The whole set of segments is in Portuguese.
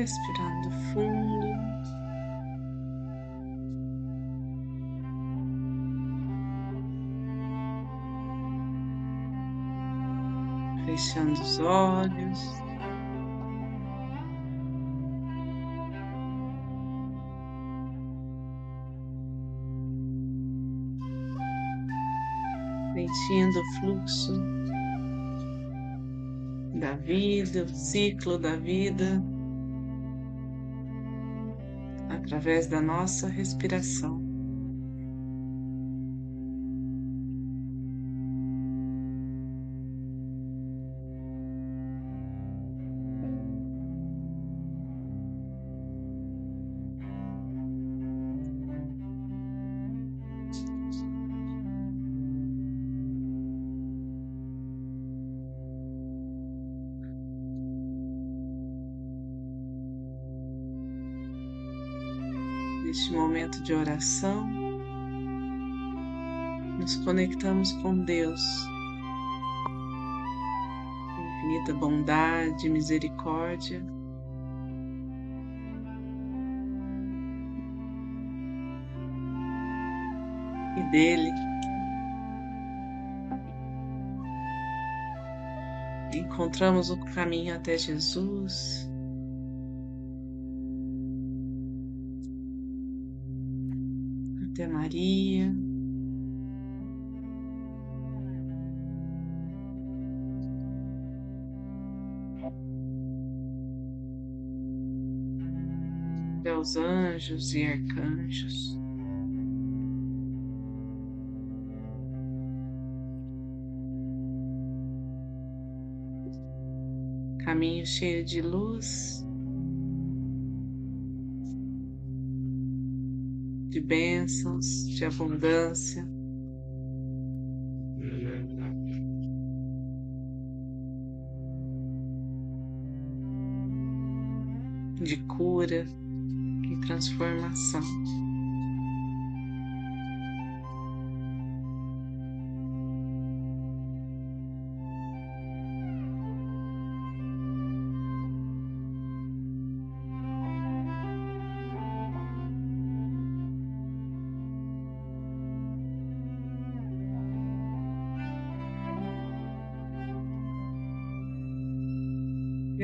respirando fundo. Fechando os olhos. Sentindo o fluxo da vida, o ciclo da vida, através da nossa respiração. Neste momento de oração, nos conectamos com Deus, infinita bondade, misericórdia. E dele encontramos o caminho até Jesus. Maria. Até os anjos e arcanjos. Caminho cheio de luz. Bênçãos, de abundância. De cura e transformação.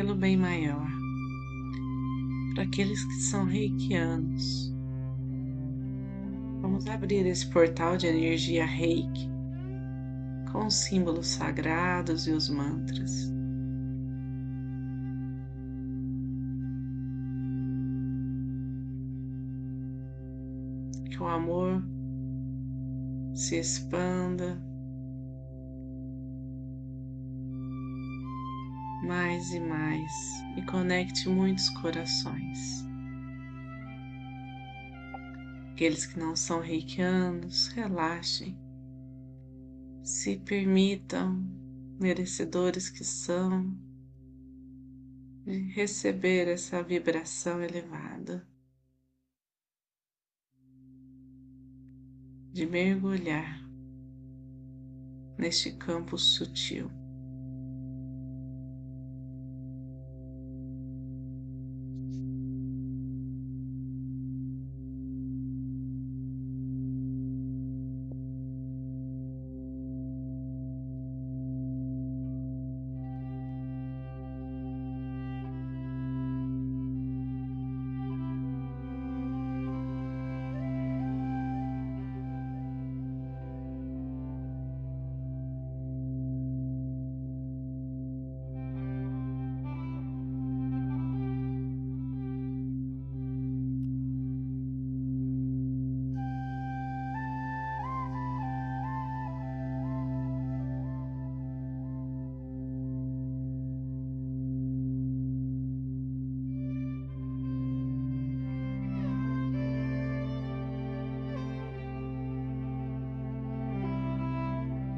Pelo bem maior, para aqueles que são reikianos. Vamos abrir esse portal de energia reiki com os símbolos sagrados e os mantras. Que o amor se expanda mais e mais e conecte muitos corações. Aqueles que não são reikianos, relaxem, se permitam, merecedores que são, de receber essa vibração elevada, de mergulhar neste campo sutil.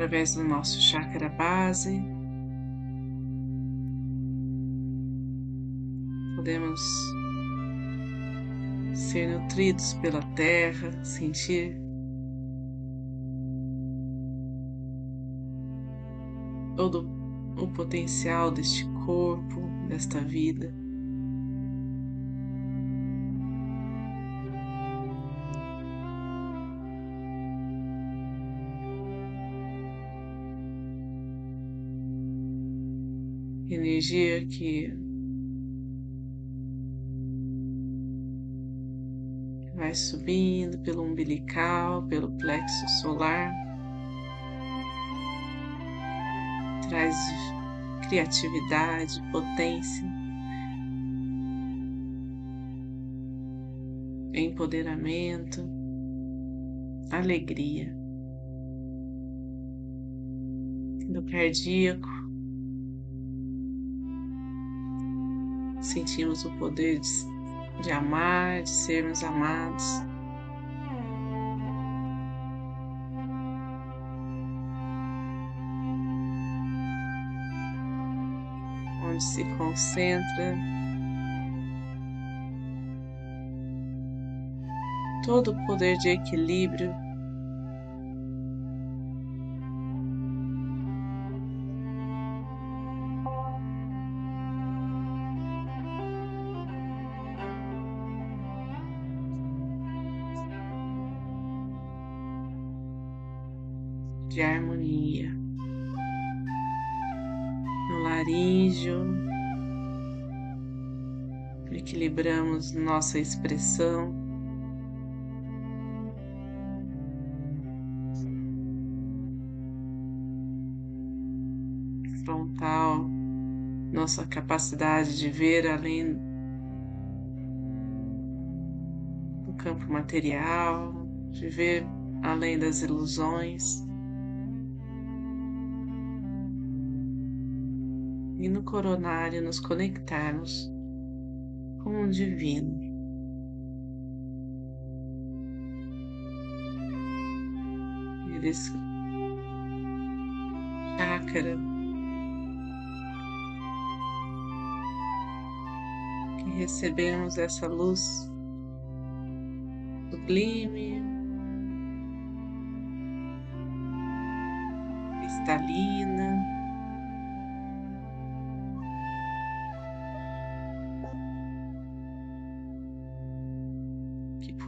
Através do nosso chakra base. Podemos ser nutridos pela terra, sentir todo o potencial deste corpo, desta vida. Energia que vai subindo pelo umbilical, pelo plexo solar, traz criatividade, potência, empoderamento, alegria. No cardíaco, sentimos o poder de, de amar, de sermos amados. Onde se concentra todo o poder de equilíbrio de harmonia no laríngeo, equilibramos nossa expressão. Frontal, nossa capacidade de ver além do campo material, de ver além das ilusões. E no coronário nos conectarmos com o divino. E desse chácara que recebemos essa luz sublime, cristalina.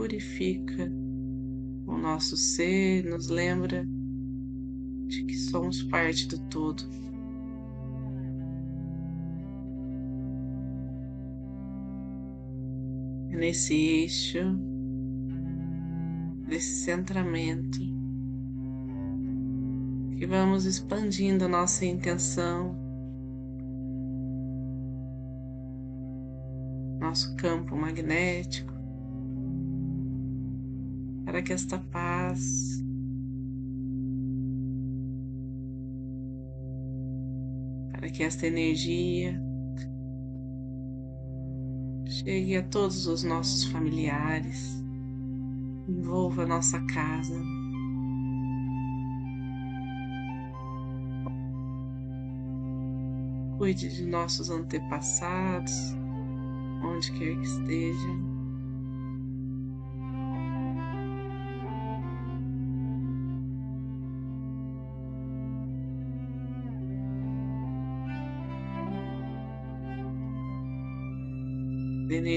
Purifica o nosso ser, nos lembra de que somos parte do todo. É nesse eixo, desse centramento, que vamos expandindo a nossa intenção, nosso campo magnético, para que esta paz para que esta energia chegue a todos os nossos familiares, envolva a nossa casa. Cuide de nossos antepassados, onde quer que estejam.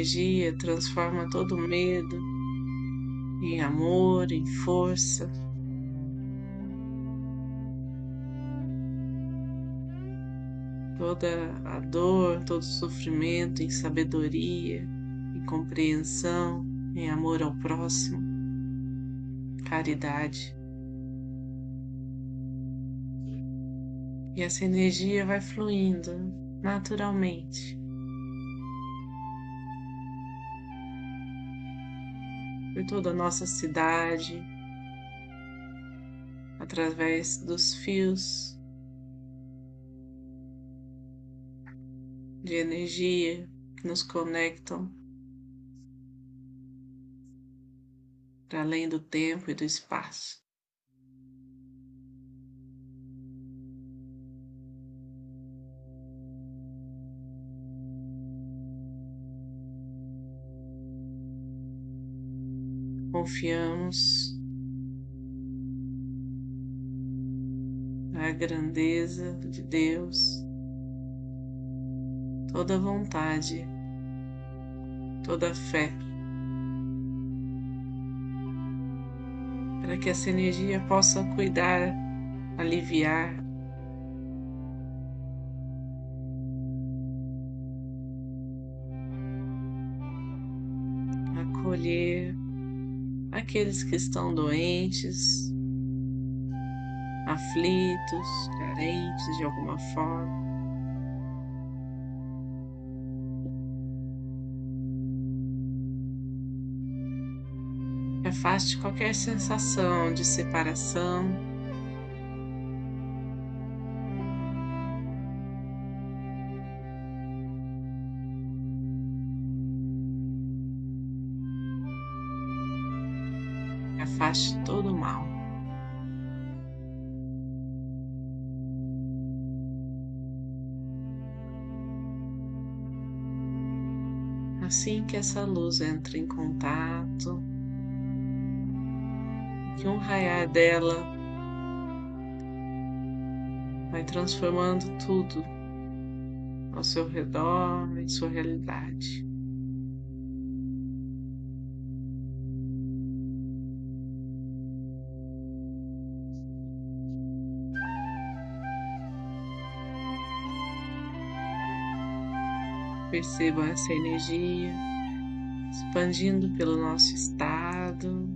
Energia transforma todo medo em amor, em força. Toda a dor, todo o sofrimento em sabedoria, em compreensão, em amor ao próximo, caridade. E essa energia vai fluindo naturalmente por toda a nossa cidade, através dos fios de energia que nos conectam para além do tempo e do espaço. Confiamos na grandeza de Deus, toda vontade, toda fé, para que essa energia possa cuidar, aliviar aqueles que estão doentes, aflitos, carentes de alguma forma. Afaste qualquer sensação de separação. Assim que essa luz entra em contato, que um raiar dela vai transformando tudo ao seu redor, em sua realidade. Percebam essa energia expandindo pelo nosso estado,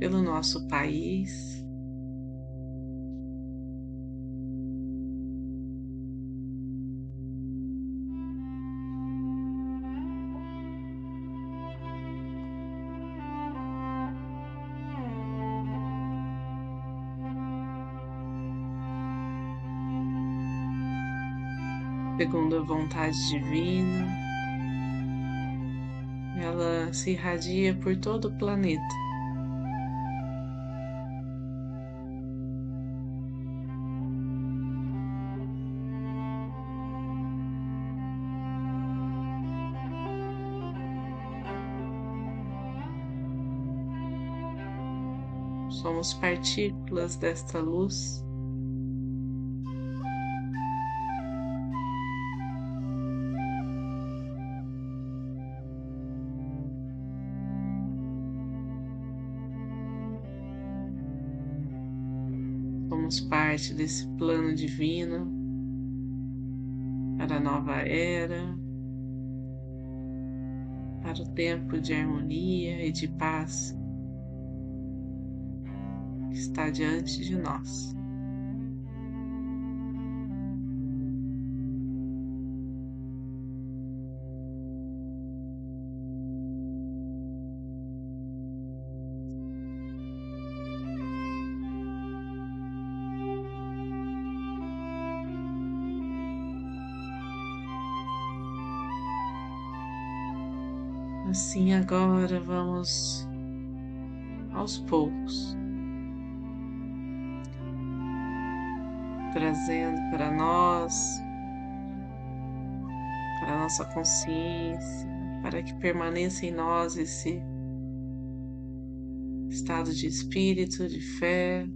pelo nosso país. Segundo a vontade divina, ela se irradia por todo o planeta. Somos partículas desta luz parte desse plano divino para a nova era, para o tempo de harmonia e de paz que está diante de nós. Assim, agora vamos aos poucos trazendo para nós, para nossa consciência, para que permaneça em nós esse estado de espírito, de fé,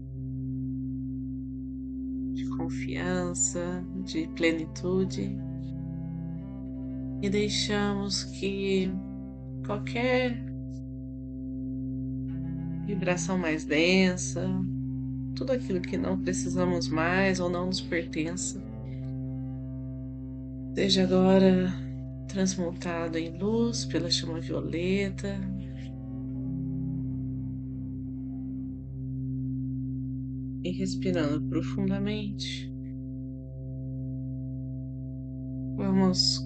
de confiança, de plenitude. E deixamos que qualquer vibração mais densa, tudo aquilo que não precisamos mais ou não nos pertença, seja agora transmutado em luz pela chama violeta. E respirando profundamente, vamos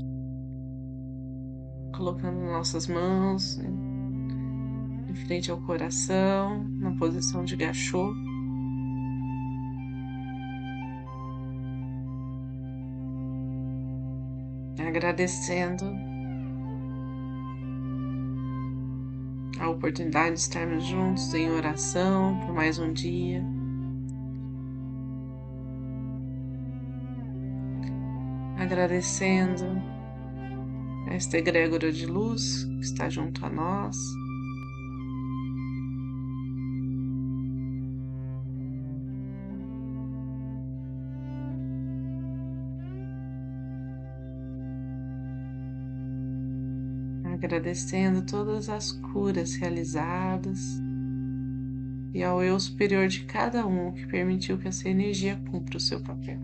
colocando nossas mãos em frente ao coração, na posição de gachô. Agradecendo a oportunidade de estarmos juntos em oração por mais um dia. Agradecendo esta egrégora de luz que está junto a nós. Agradecendo todas as curas realizadas e ao eu superior de cada um que permitiu que essa energia cumpra o seu papel.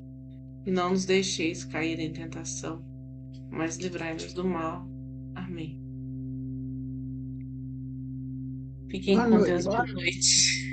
E não nos deixeis cair em tentação, mas livrai-nos do mal. Amém. Fiquem boa com noite, Deus. Boa noite.